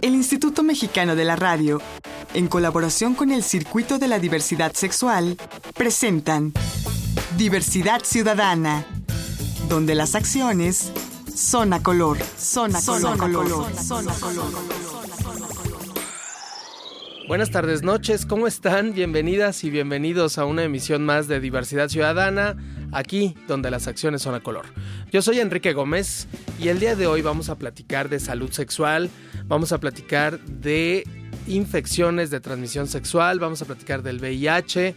El Instituto Mexicano de la Radio, en colaboración con el Circuito de la Diversidad Sexual, presentan Diversidad Ciudadana, donde las acciones son a color, son a color, color, son a color. Buenas tardes, noches, ¿cómo están? Bienvenidas y bienvenidos a una emisión más de Diversidad Ciudadana, aquí donde las acciones son a color. Yo soy Enrique Gómez y el día de hoy vamos a platicar de salud sexual, vamos a platicar de infecciones de transmisión sexual, vamos a platicar del VIH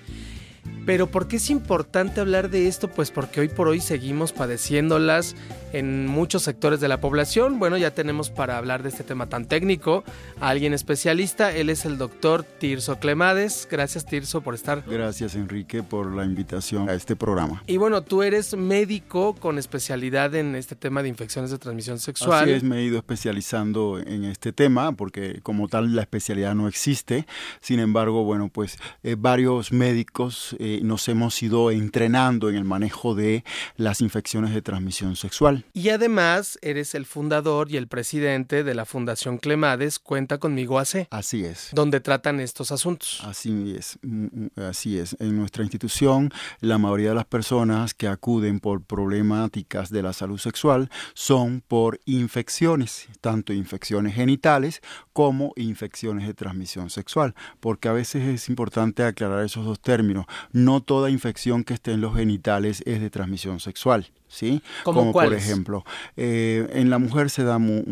pero ¿por qué es importante hablar de esto? Pues porque hoy por hoy seguimos padeciéndolas en muchos sectores de la población. Bueno, ya tenemos para hablar de este tema tan técnico a alguien especialista. Él es el doctor Tirso Clemades. Gracias Tirso por estar. Gracias Enrique por la invitación a este programa. Y bueno, tú eres médico con especialidad en este tema de infecciones de transmisión sexual. Así es, me he ido especializando en este tema porque como tal la especialidad no existe. Sin embargo, bueno, pues eh, varios médicos... Eh, nos hemos ido entrenando en el manejo de las infecciones de transmisión sexual. Y además eres el fundador y el presidente de la Fundación Clemades Cuenta conmigo AC. Así es. Donde tratan estos asuntos. Así es, mm, mm, así es. En nuestra institución, la mayoría de las personas que acuden por problemáticas de la salud sexual son por infecciones, tanto infecciones genitales como infecciones de transmisión sexual, porque a veces es importante aclarar esos dos términos no toda infección que esté en los genitales es de transmisión sexual. ¿Sí? Como por ejemplo, eh, en la mujer se da muy,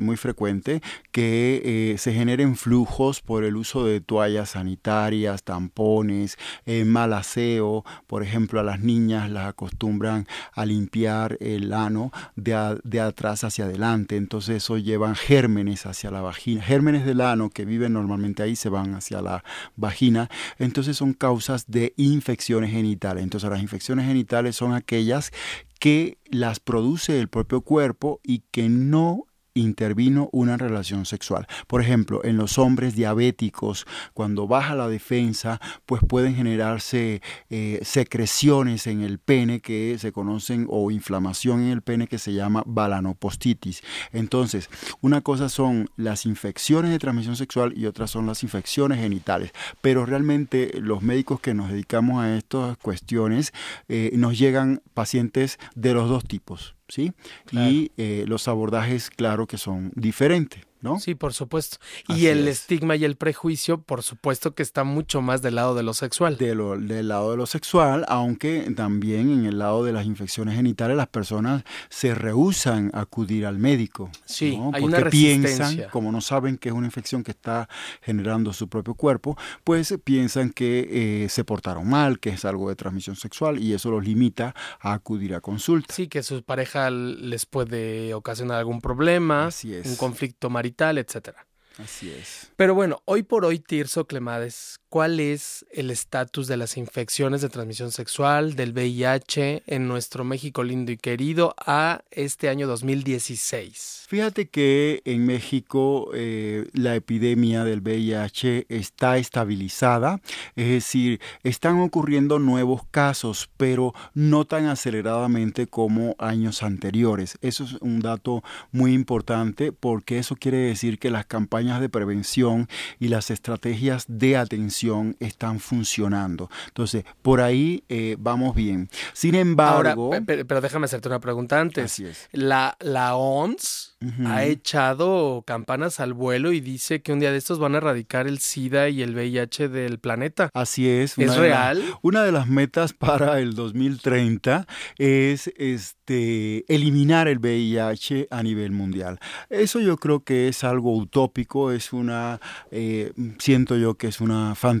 muy, frecuente que eh, se generen flujos por el uso de toallas sanitarias, tampones, eh, mal aseo, por ejemplo, a las niñas las acostumbran a limpiar el ano de, de atrás hacia adelante, entonces eso llevan gérmenes hacia la vagina, gérmenes del ano que viven normalmente ahí se van hacia la vagina, entonces son causas de infecciones genitales, entonces las infecciones genitales son aquellas que las produce el propio cuerpo y que no intervino una relación sexual. Por ejemplo, en los hombres diabéticos, cuando baja la defensa, pues pueden generarse eh, secreciones en el pene que se conocen o inflamación en el pene que se llama balanopostitis. Entonces, una cosa son las infecciones de transmisión sexual y otras son las infecciones genitales. Pero realmente los médicos que nos dedicamos a estas cuestiones eh, nos llegan pacientes de los dos tipos. ¿Sí? Y eh, los abordajes, claro que son diferentes. Sí, por supuesto. y el estigma y el prejuicio, por supuesto que está mucho más del lado de lo sexual. del lado de lo sexual, aunque también en el lado de las infecciones genitales las personas se rehusan a acudir al médico. Sí, hay Porque una piensan, como no saben que es una infección que está generando su propio cuerpo, pues piensan que eh, se portaron mal, que es algo de transmisión sexual y eso los limita a acudir a consulta. Sí, que su pareja les puede ocasionar algún problema, un conflicto marital etcétera. Así es. Pero bueno, hoy por hoy, Tirso Clemades, ¿cuál es el estatus de las infecciones de transmisión sexual, del VIH en nuestro México lindo y querido a este año 2016? Fíjate que en México eh, la epidemia del VIH está estabilizada, es decir, están ocurriendo nuevos casos, pero no tan aceleradamente como años anteriores. Eso es un dato muy importante porque eso quiere decir que las campañas de prevención y las estrategias de atención están funcionando. Entonces, por ahí eh, vamos bien. Sin embargo... pero, déjame hacerte una pregunta antes. Así es. La, la ONS ha echado campanas al vuelo y dice que un día de estos van a erradicar el SIDA y el VIH del planeta. Así es. ¿Es real? una de las metas para el 2030 es este, eliminar el VIH a nivel mundial. Eso yo creo que es algo utópico, es una, eh, siento yo que es una fantasía.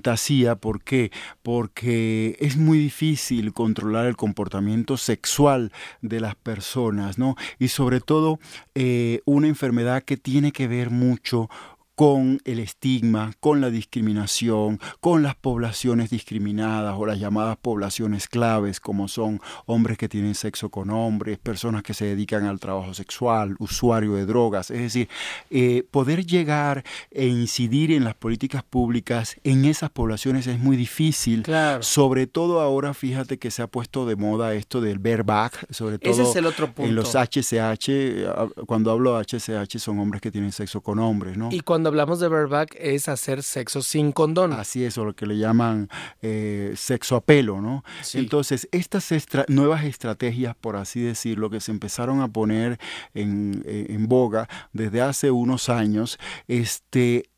¿Por qué? Porque es muy difícil controlar el comportamiento sexual de las personas, ¿no? Y sobre todo, eh, una enfermedad que tiene que ver mucho con el estigma, con la discriminación, con las poblaciones discriminadas o las llamadas poblaciones claves, como son hombres que tienen sexo con hombres, personas que se dedican al trabajo sexual, usuario de drogas. Es decir, eh, poder llegar e incidir en las políticas públicas en esas poblaciones es muy difícil. Sobre todo ahora, fíjate que se ha puesto de moda esto del bareback, sobre todo en los HCH. Cuando hablo de HCH son hombres que tienen sexo con hombres, ¿no? Y cuando hablamos de bareback es hacer sexo sin condón. Así es, o lo que le llaman eh, sexo a pelo, ¿no? Entonces, estas nuevas estrategias, por así decirlo, que se empezaron a poner en, eh, en boga desde hace unos años, este,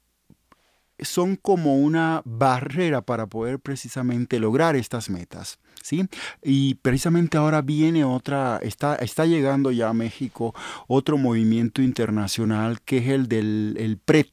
son como una barrera para poder precisamente lograr estas metas. ¿Sí? Y precisamente ahora viene otra, está, está llegando ya a México otro movimiento internacional que es el del el PRET,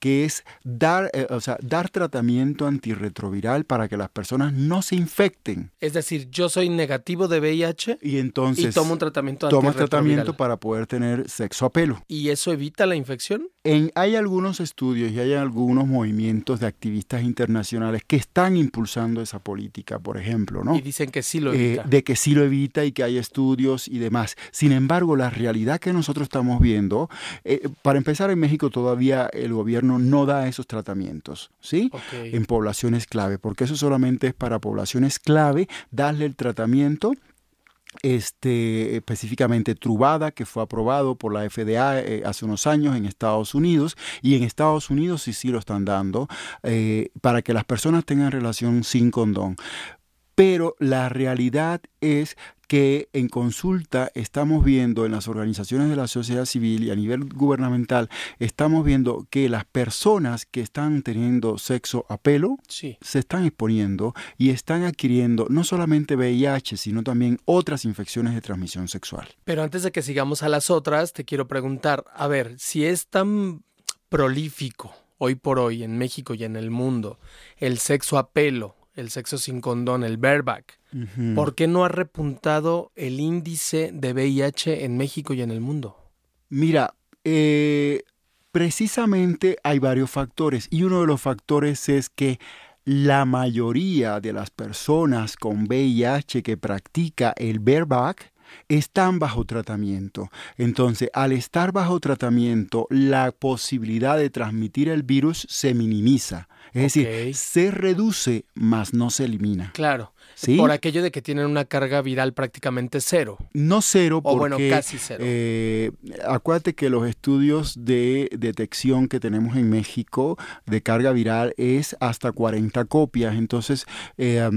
que es dar, eh, o sea, dar tratamiento antirretroviral para que las personas no se infecten. Es decir, yo soy negativo de VIH y entonces y tomo un tratamiento tomo tratamiento para poder tener sexo a pelo. ¿Y eso evita la infección? En, hay algunos estudios y hay algunos movimientos de activistas internacionales que están impulsando esa política, por ejemplo, ¿no? Y dicen que sí lo eh, evita. de que sí lo evita y que hay estudios y demás. Sin embargo, la realidad que nosotros estamos viendo, eh, para empezar en México todavía el gobierno no da esos tratamientos, ¿sí? En poblaciones clave, porque eso solamente es para poblaciones clave, darle el tratamiento este, específicamente Trubada, que fue aprobado por la FDA eh, hace unos años en Estados Unidos, y en Estados Unidos sí sí lo están dando, eh, para que las personas tengan relación sin condón. Pero la realidad es que en consulta estamos viendo en las organizaciones de la sociedad civil y a nivel gubernamental, estamos viendo que las personas que están teniendo sexo a pelo se están exponiendo y están adquiriendo no solamente VIH, sino también otras infecciones de transmisión sexual. Pero antes de que sigamos a las otras, te quiero preguntar, a ver, si es tan prolífico hoy por hoy en México y en el mundo el sexo a pelo, el sexo sin condón, el bareback, ¿por qué no ha repuntado el índice de VIH en México y en el mundo? Mira, eh, precisamente hay varios factores y uno de los factores es que la mayoría de las personas con VIH que practica el bareback están bajo tratamiento. Entonces, al estar bajo tratamiento, la posibilidad de transmitir el virus se minimiza. Es decir, se reduce, mas no se elimina. Claro. Por aquello de que tienen una carga viral prácticamente cero. No cero, porque, o bueno, casi cero. Eh, acuérdate que los estudios de detección que tenemos en México de carga viral es hasta 40 copias. Entonces, eh,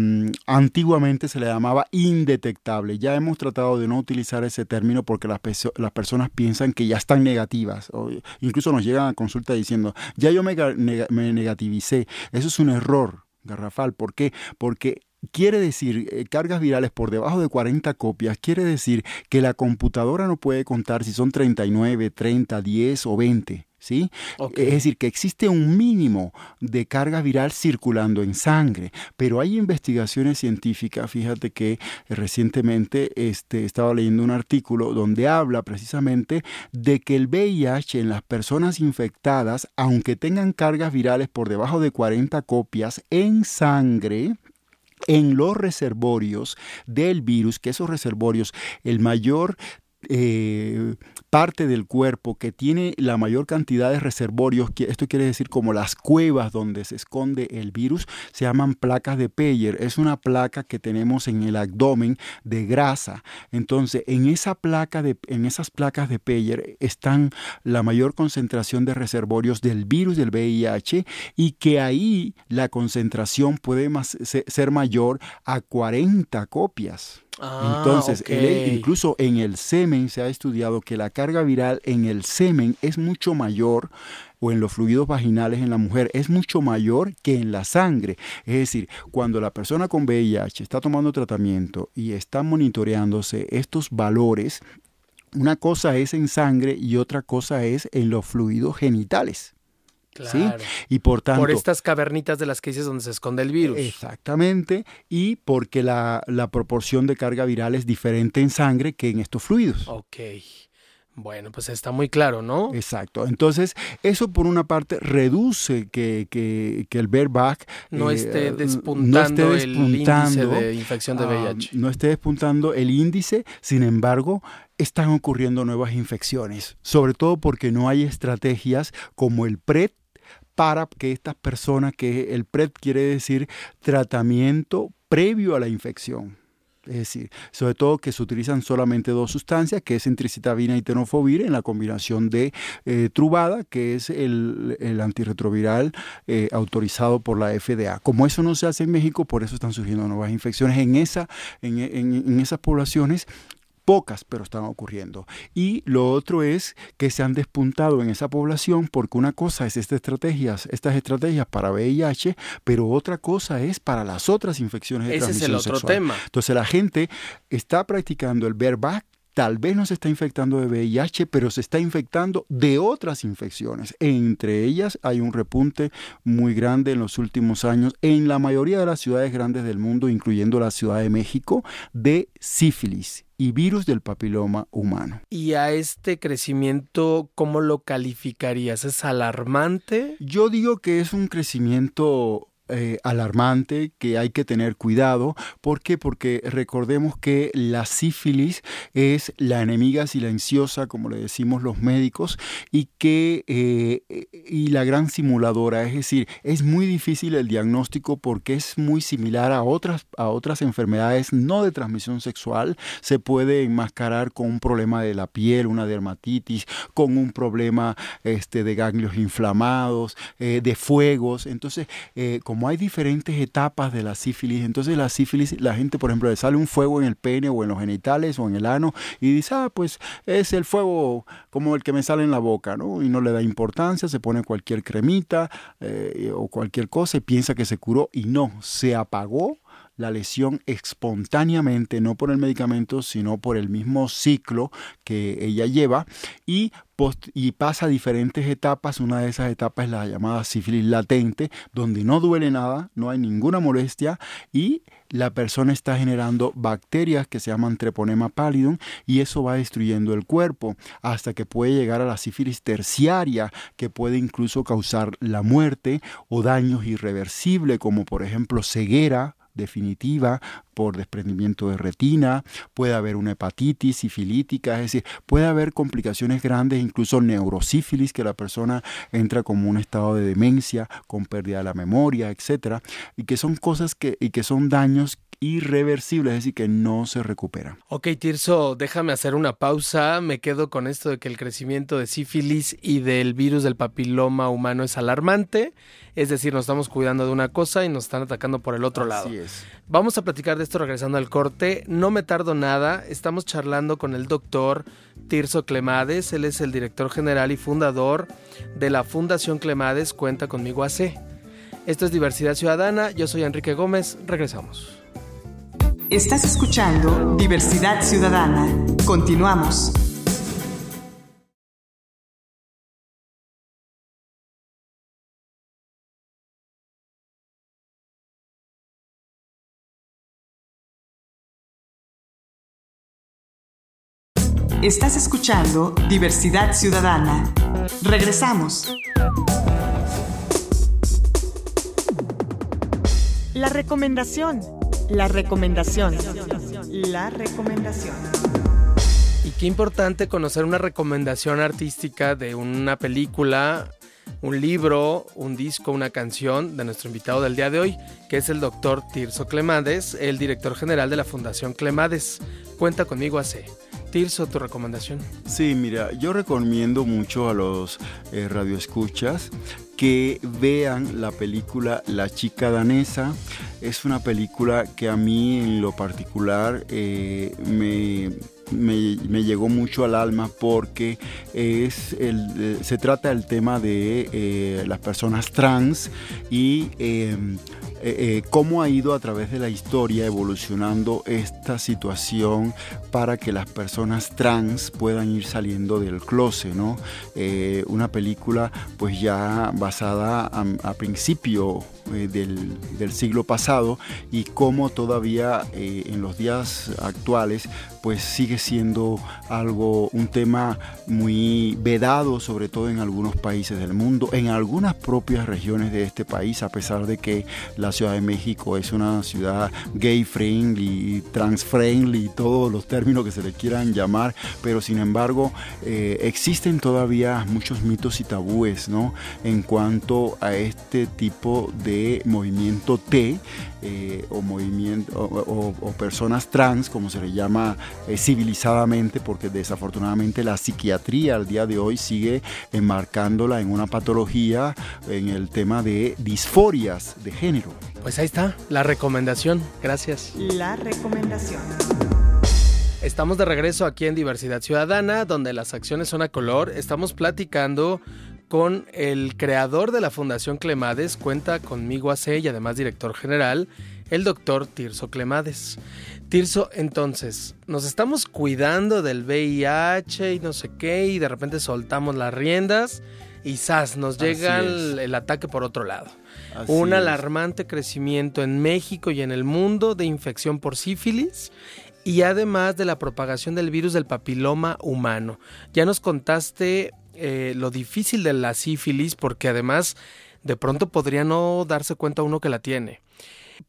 antiguamente se le llamaba indetectable. Ya hemos tratado de no utilizar ese término porque las, las personas piensan que ya están negativas. O incluso nos llegan a consulta diciendo, ya yo me, me negativicé. Eso es un error garrafal. ¿Por qué? Porque quiere decir eh, cargas virales por debajo de 40 copias, quiere decir que la computadora no puede contar si son 39, 30, 10 o 20. ¿Sí? Es decir, que existe un mínimo de carga viral circulando en sangre, pero hay investigaciones científicas, fíjate que recientemente este, estaba leyendo un artículo donde habla precisamente de que el VIH en las personas infectadas, aunque tengan cargas virales por debajo de 40 copias en sangre, en los reservorios del virus, que esos reservorios, el mayor eh, parte del cuerpo que tiene la mayor cantidad de reservorios, que esto quiere decir como las cuevas donde se esconde el virus, se llaman placas de Peyer. Es una placa que tenemos en el abdomen de grasa. Entonces, en esa placa de, en esas placas de Peyer están la mayor concentración de reservorios del virus del VIH y que ahí la concentración puede ser mayor a 40 copias. Ah, Entonces, incluso en el semen se ha estudiado que la carga viral en el semen es mucho mayor o en los fluidos vaginales en la mujer es mucho mayor que en la sangre. Es decir, cuando la persona con VIH está tomando tratamiento y está monitoreándose estos valores, una cosa es en sangre y otra cosa es en los fluidos genitales. Y por tanto. Por estas cavernitas de las que dices donde se esconde el virus. Exactamente. Y porque la, proporción de carga viral es diferente en sangre que en estos fluidos. Ok. Bueno, pues está muy claro, ¿no? Exacto. Entonces, eso por una parte reduce que, que, que el bareback no, esté despuntando el índice de infección de VIH. no esté despuntando el índice, sin embargo, están ocurriendo nuevas infecciones, sobre todo porque no hay estrategias como el PREP para que estas personas, que el PREP quiere decir tratamiento previo a la infección. Es decir, sobre todo que se utilizan solamente dos sustancias, que es entricitabina y tenofovir en la combinación de eh, Trubada, que es el, antirretroviral eh, autorizado por la FDA. Como eso no se hace en México, por eso están surgiendo nuevas infecciones en, esa, en esas poblaciones pocas, pero están ocurriendo. Y lo otro es que se han despuntado en esa población porque una cosa es estas estrategias, estas estrategias para VIH, pero otra cosa es para las otras infecciones de Ese transmisión es el otro tema. Entonces la gente está practicando el bareback tal vez no se está infectando de VIH, pero se está infectando de otras infecciones. Entre ellas hay un repunte muy grande en los últimos años en la mayoría de las ciudades grandes del mundo, incluyendo la Ciudad de México, de sífilis y virus del papiloma humano. ¿Y a este crecimiento cómo lo calificarías? ¿Es alarmante? Yo digo que es un crecimiento eh, alarmante que hay que tener cuidado. ¿Por qué? Porque recordemos que la sífilis es la enemiga silenciosa, como le decimos los médicos, y que eh, y la gran simuladora, es decir, es muy difícil el diagnóstico porque es muy similar a otras, a otras enfermedades no de transmisión sexual. Se puede enmascarar con un problema de la piel, una dermatitis, con un problema este, de ganglios inflamados, eh, de fuegos. Entonces, hay diferentes etapas de la sífilis, entonces la sífilis, la gente, por ejemplo, le sale un fuego en el pene o en los genitales o en el ano y dice, ah, pues es el fuego como el que me sale en la boca, ¿no? Y no le da importancia, se pone cualquier cremita eh, o cualquier cosa y piensa que se curó y no, se apagó la lesión espontáneamente, no por el medicamento, sino por el mismo ciclo que ella lleva y, pasa diferentes etapas. Una de esas etapas es la llamada sífilis latente, donde no duele nada, no hay ninguna molestia y la persona está generando bacterias que se llaman treponema pallidum y eso va destruyendo el cuerpo hasta que puede llegar a la sífilis terciaria que puede incluso causar la muerte o daños irreversibles como por ejemplo ceguera definitiva por desprendimiento de retina, puede haber una hepatitis sifilítica, es decir, puede haber complicaciones grandes, incluso neurosífilis, que la persona entra como un estado de demencia, con pérdida de la memoria, etcétera, y que son cosas que, y que son daños irreversible, es decir, que no se recupera. Ok, Tirso, déjame hacer una pausa. Me quedo con esto de que el crecimiento de sífilis y del virus del papiloma humano es alarmante. Es decir, nos estamos cuidando de una cosa y nos están atacando por el otro lado. Es. Vamos a platicar de esto regresando al corte. No me tardo nada. Estamos charlando con el doctor Tirso Clemades. Él es el director general y fundador de la Fundación Clemades Cuenta conmigo AC. Esto es Diversidad Ciudadana. Yo soy Enrique Gómez. Regresamos. Estás escuchando Diversidad Ciudadana. Continuamos. Estás escuchando Diversidad Ciudadana. Regresamos. La recomendación la recomendación. La recomendación. Y qué importante conocer una recomendación artística de una película, un libro, un disco, una canción de nuestro invitado del día de hoy, que es el doctor Tirso Clemades, el director general de la Fundación Clemades. Cuenta conmigo hace. Tirso, tu recomendación. Sí, mira, yo recomiendo mucho a los eh, radioescuchas que vean la película La chica danesa. Es una película que a mí en lo particular eh, me, me, llegó mucho al alma porque es el, eh, se trata del tema de las personas trans y eh, eh, cómo ha ido a través de la historia evolucionando esta situación para que las personas trans puedan ir saliendo del closet, ¿no? Eh, una película pues ya basada a, principio del, del, siglo pasado y cómo todavía en los días actuales pues sigue siendo algo, un tema muy vedado, sobre todo en algunos países del mundo, en algunas propias regiones de este país, a pesar de que la Ciudad de México es una ciudad gay friendly, trans friendly, todos los términos que se le quieran llamar, pero sin embargo eh, existen todavía muchos mitos y tabúes, ¿no? En cuanto a este tipo de movimiento T eh, o movimiento o, personas trans, como se le llama eh, civilizadamente, porque desafortunadamente la psiquiatría al día de hoy sigue enmarcándola en una patología en el tema de disforias de género. Pues ahí está, la recomendación. Gracias. La recomendación. Estamos de regreso aquí en Diversidad Ciudadana, donde las acciones son a color. Estamos platicando con el creador de la Fundación Clemades, cuenta conmigo hace y además director general, el doctor Tirso Clemades. Tirso, entonces, nos estamos cuidando del VIH y no sé qué, y de repente soltamos las riendas y ¡zas! nos llega el, ataque por otro lado. Un alarmante crecimiento en México y en el mundo de infección por sífilis y además de la propagación del virus del papiloma humano. Ya nos contaste eh, lo difícil de la sífilis porque además de pronto podría no darse cuenta uno que la tiene.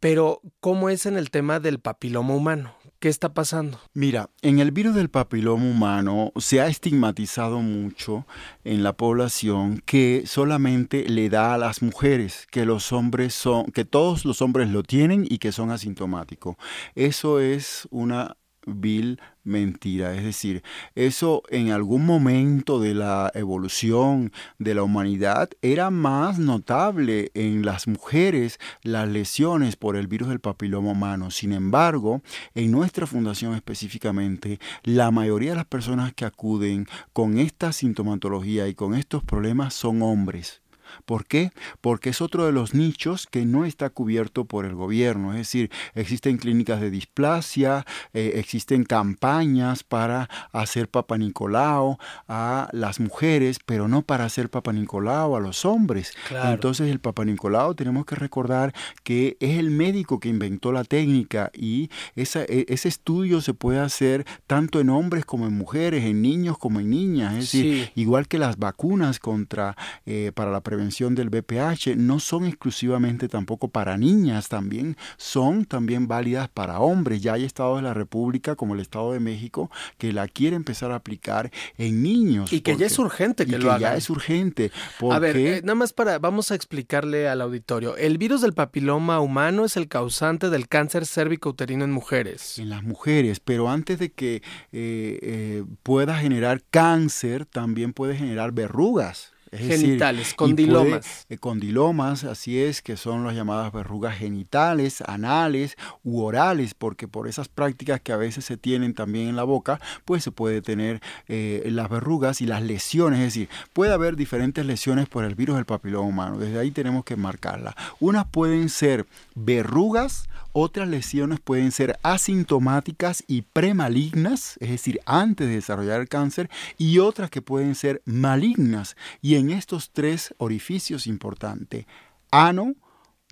Pero, ¿cómo es en el tema del papiloma humano? ¿Qué está pasando? Mira, en el virus del papiloma humano se ha estigmatizado mucho en la población que solamente le da a las mujeres, que los hombres son, que todos los hombres lo tienen y que son asintomáticos. Eso es una vil mentira. Es decir, eso en algún momento de la evolución de la humanidad era más notable en las mujeres las lesiones por el virus del papiloma humano. Sin embargo, en nuestra fundación específicamente, la mayoría de las personas que acuden con esta sintomatología y con estos problemas son hombres. ¿Por qué? Porque es otro de los nichos que no está cubierto por el gobierno. Es decir, existen clínicas de displasia, eh, existen campañas para hacer Papa Nicolau a las mujeres, pero no para hacer Papa Nicolau a los hombres. Entonces el Papa Nicolau tenemos que recordar que es el médico que inventó la técnica y e, ese estudio se puede hacer tanto en hombres como en mujeres, en niños como en niñas. Es decir, igual que las vacunas contra eh, para la prevención del BPH no son exclusivamente tampoco para niñas, también son también válidas para hombres. Ya hay estados de la República como el Estado de México que la quiere empezar a aplicar en niños. Y que ya es urgente que, lo Ya es urgente. A ver, eh, nada más para, vamos a explicarle al auditorio. El virus del papiloma humano es el causante del cáncer cérvico-uterino en mujeres. En las mujeres, pero antes de que eh, eh, pueda generar cáncer, también puede generar verrugas genitales, condilomas. Eh, condilomas, así es, que son las llamadas verrugas genitales, anales u orales, porque por esas prácticas que a veces se tienen también en la boca, pues se puede tener eh, las verrugas y las lesiones, es decir, puede haber diferentes lesiones por el virus del papiloma humano, desde ahí tenemos que marcarla. Unas pueden ser verrugas, otras lesiones pueden ser asintomáticas y premalignas, es decir, antes de desarrollar el cáncer, y otras que pueden ser malignas. Y en estos tres orificios importantes, ano,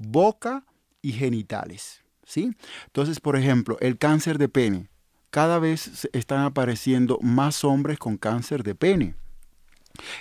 boca y genitales. ¿sí? Entonces, por ejemplo, el cáncer de pene. Cada vez están apareciendo más hombres con cáncer de pene.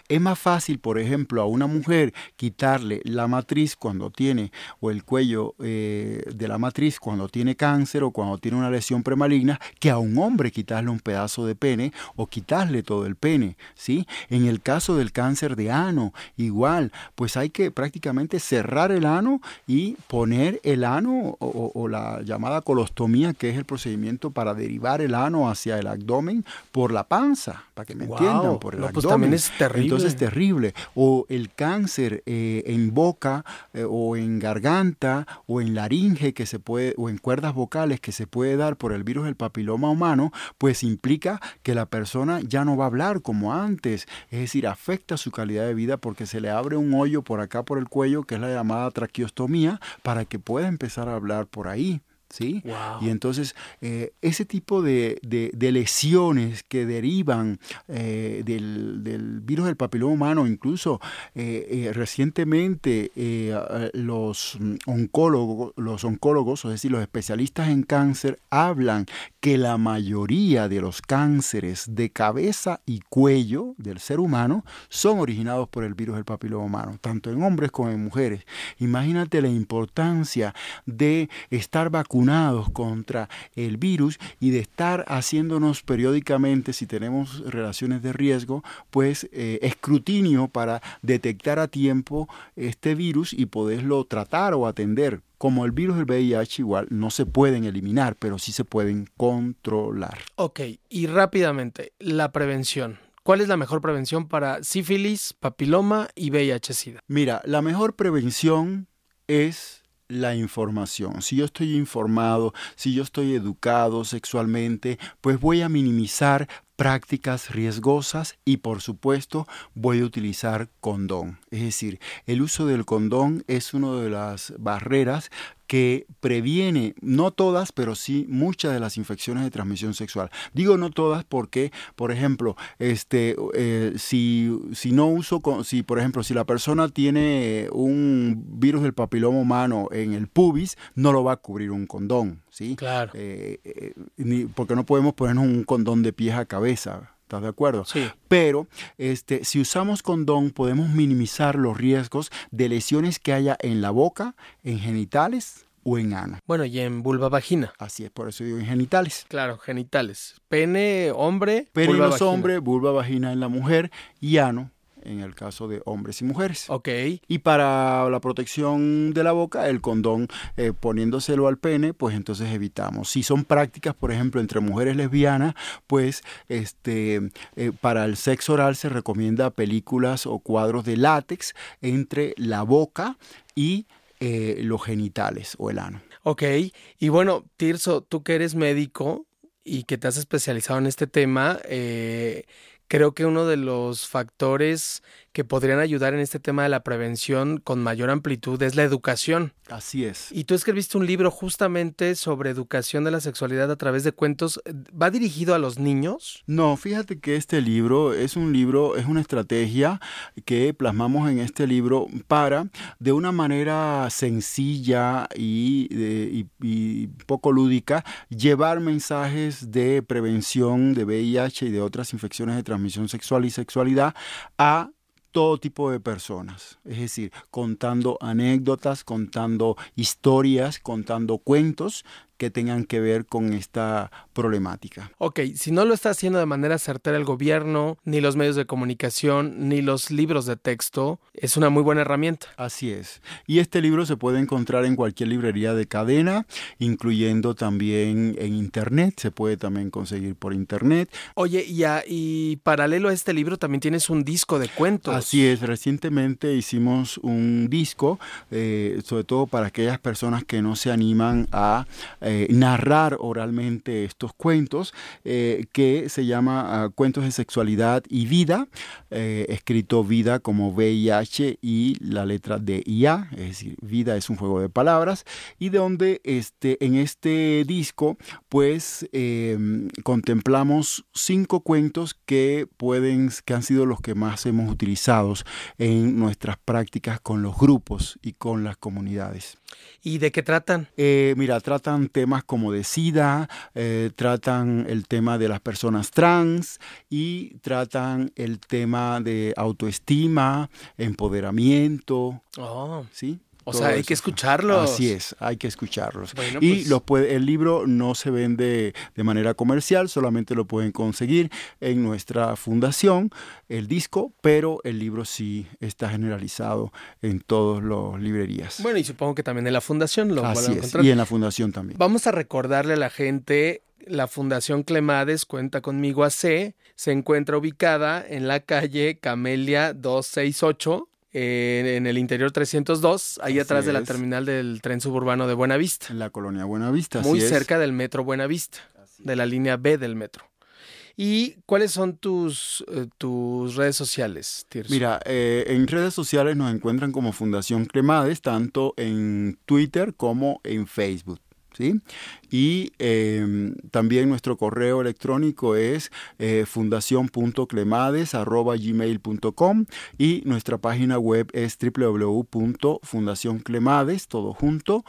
Es más fácil, por ejemplo, a una mujer quitarle la matriz cuando tiene, o el cuello eh, de la matriz cuando tiene cáncer o cuando tiene una lesión premaligna, que a un hombre quitarle un pedazo de pene o quitarle todo el pene. ¿sí? En el caso del cáncer de ano, igual, pues hay que prácticamente cerrar el ano y poner el ano o, la llamada colostomía, que es el procedimiento para derivar el ano hacia el abdomen por la panza, para que me entiendan, por el pues abdomen Terrible. Entonces, terrible. O el cáncer eh, en boca eh, o en garganta o en laringe que se puede, o en cuerdas vocales que se puede dar por el virus del papiloma humano, pues implica que la persona ya no va a hablar como antes. Es decir, afecta su calidad de vida porque se le abre un hoyo por acá por el cuello, que es la llamada traqueostomía, para que pueda empezar a hablar por ahí. ¿Sí? Y entonces eh, ese tipo de, lesiones que derivan eh, del, virus del papiloma humano, incluso eh, recientemente los oncólogos, los oncólogos, es decir, los especialistas en cáncer, hablan que la mayoría de los cánceres de cabeza y cuello del ser humano son originados por el virus del papiloma humano, tanto en hombres como en mujeres. Imagínate la importancia de estar vacunado contra el virus y de estar haciéndonos periódicamente, si tenemos relaciones de riesgo, pues eh, escrutinio para detectar a tiempo este virus y poderlo tratar o atender. Como el virus del VIH igual no se pueden eliminar, pero sí se pueden controlar. Ok, y rápidamente, la prevención. ¿Cuál es la mejor prevención para sífilis, papiloma y VIH-Sida? Mira, la mejor prevención es la información. Si yo estoy informado, si yo estoy educado sexualmente, pues voy a minimizar prácticas riesgosas y por supuesto voy a utilizar condón. Es decir, el uso del condón es una de las barreras que previene, no todas, pero sí muchas de las infecciones de transmisión sexual. Digo no todas porque, por ejemplo, este, eh, si, si no uso, si por ejemplo, si la persona tiene un virus del papiloma humano en el pubis, no lo va a cubrir un condón, ¿sí? Claro. Eh, eh, porque no podemos ponernos un condón de pies a cabeza. ¿Estás de acuerdo? Sí. Pero este, si usamos condón, podemos minimizar los riesgos de lesiones que haya en la boca, en genitales o en ano. Bueno, y en vulva vagina. Así es, por eso digo en genitales. Claro, genitales. Pene, hombre. Pene en los hombres, vulva vagina en la mujer y ano en el caso de hombres y mujeres. Ok. Y para la protección de la boca, el condón eh, poniéndoselo al pene, pues entonces evitamos. Si son prácticas, por ejemplo, entre mujeres lesbianas, pues este eh, para el sexo oral se recomienda películas o cuadros de látex entre la boca y eh, los genitales o el ano. Ok, y bueno, Tirso, tú que eres médico y que te has especializado en este tema, eh, creo que uno de los factores que podrían ayudar en este tema de la prevención con mayor amplitud es la educación. Así es. Y tú escribiste un libro justamente sobre educación de la sexualidad a través de cuentos. ¿Va dirigido a los niños? No, fíjate que este libro es un libro, es una estrategia que plasmamos en este libro para, de una manera sencilla y, y poco lúdica, llevar mensajes de prevención de VIH y de otras infecciones de transmisión sexual y sexualidad a todo tipo de personas, es decir, contando anécdotas, contando historias, contando cuentos que tengan que ver con esta problemática. Ok, si no lo está haciendo de manera certera el gobierno, ni los medios de comunicación, ni los libros de texto, es una muy buena herramienta. Así es. Y este libro se puede encontrar en cualquier librería de cadena, incluyendo también en Internet, se puede también conseguir por Internet. Oye, y, y paralelo a este libro también tienes un disco de cuentos. Así es, recientemente hicimos un disco, eh, sobre todo para aquellas personas que no se animan a... Eh, narrar oralmente estos cuentos, eh, que se llama ah, Cuentos de Sexualidad y Vida, eh, escrito vida como VIH y la letra D y A, es decir, vida es un juego de palabras, y de donde este, en este disco, pues em, contemplamos cinco cuentos que pueden, que han sido los que más hemos utilizado en nuestras prácticas con los grupos y con las comunidades. ¿Y de qué tratan? mira, tratan temas como de SIDA, eh, tratan el tema de las personas trans y tratan el tema de autoestima, empoderamiento. Oh. ¿Sí? O sea, hay que escucharlos. Así es, hay que escucharlos. y pues el libro no se vende de manera comercial, solamente lo pueden conseguir en nuestra fundación, el disco, pero el libro sí está generalizado en todas las librerías. Bueno, y supongo que también en la fundación lo Así es, y en la fundación también. Vamos a recordarle a la gente la Fundación Clemades Cuenta conmigo AC se encuentra ubicada en la calle Camelia 268 en el interior 302, ahí atrás de la terminal del tren suburbano de Buenavista. En la colonia Buenavista. Muy cerca del metro Buenavista, de la línea B del metro. ¿Y cuáles son tus, eh, tus redes sociales, Tirso? Mira, eh, en redes sociales nos encuentran como Fundación Cremades, tanto en Twitter como en Facebook. ¿Sí? Y em, también nuestro correo electrónico es eh, fundación.clemades.gmail.com y nuestra página web es www.fundacionclemades, todo junto,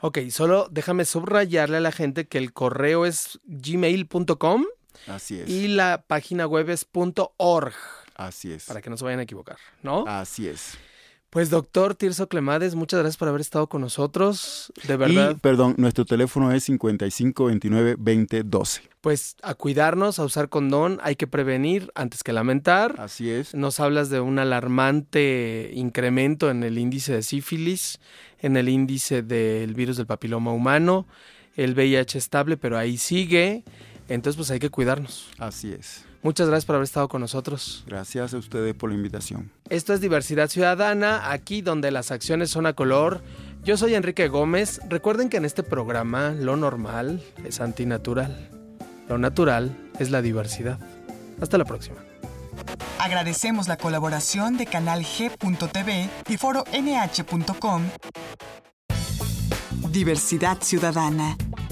Ok, solo déjame subrayarle a la gente que el correo es gmail.com. Así es. Y la página web es .org. Así es. Para que no se vayan a equivocar, ¿no? Así es. Pues doctor Tirso Clemades, muchas gracias por haber estado con nosotros, de verdad. Y, perdón, nuestro teléfono es 5529-2012. Pues a cuidarnos, a usar condón, hay que prevenir antes que lamentar. Así es. Nos hablas de un alarmante incremento en el índice de sífilis, en el índice del virus del papiloma humano, el VIH estable, pero ahí sigue. Entonces pues hay que cuidarnos. Así es. Muchas gracias por haber estado con nosotros. Gracias a ustedes por la invitación. Esto es Diversidad Ciudadana, aquí donde las acciones son a color. Yo soy Enrique Gómez. Recuerden que en este programa lo normal es antinatural. Lo natural es la diversidad. Hasta la próxima. Agradecemos la colaboración de Canal G.tv y Foro NH.com. Diversidad Ciudadana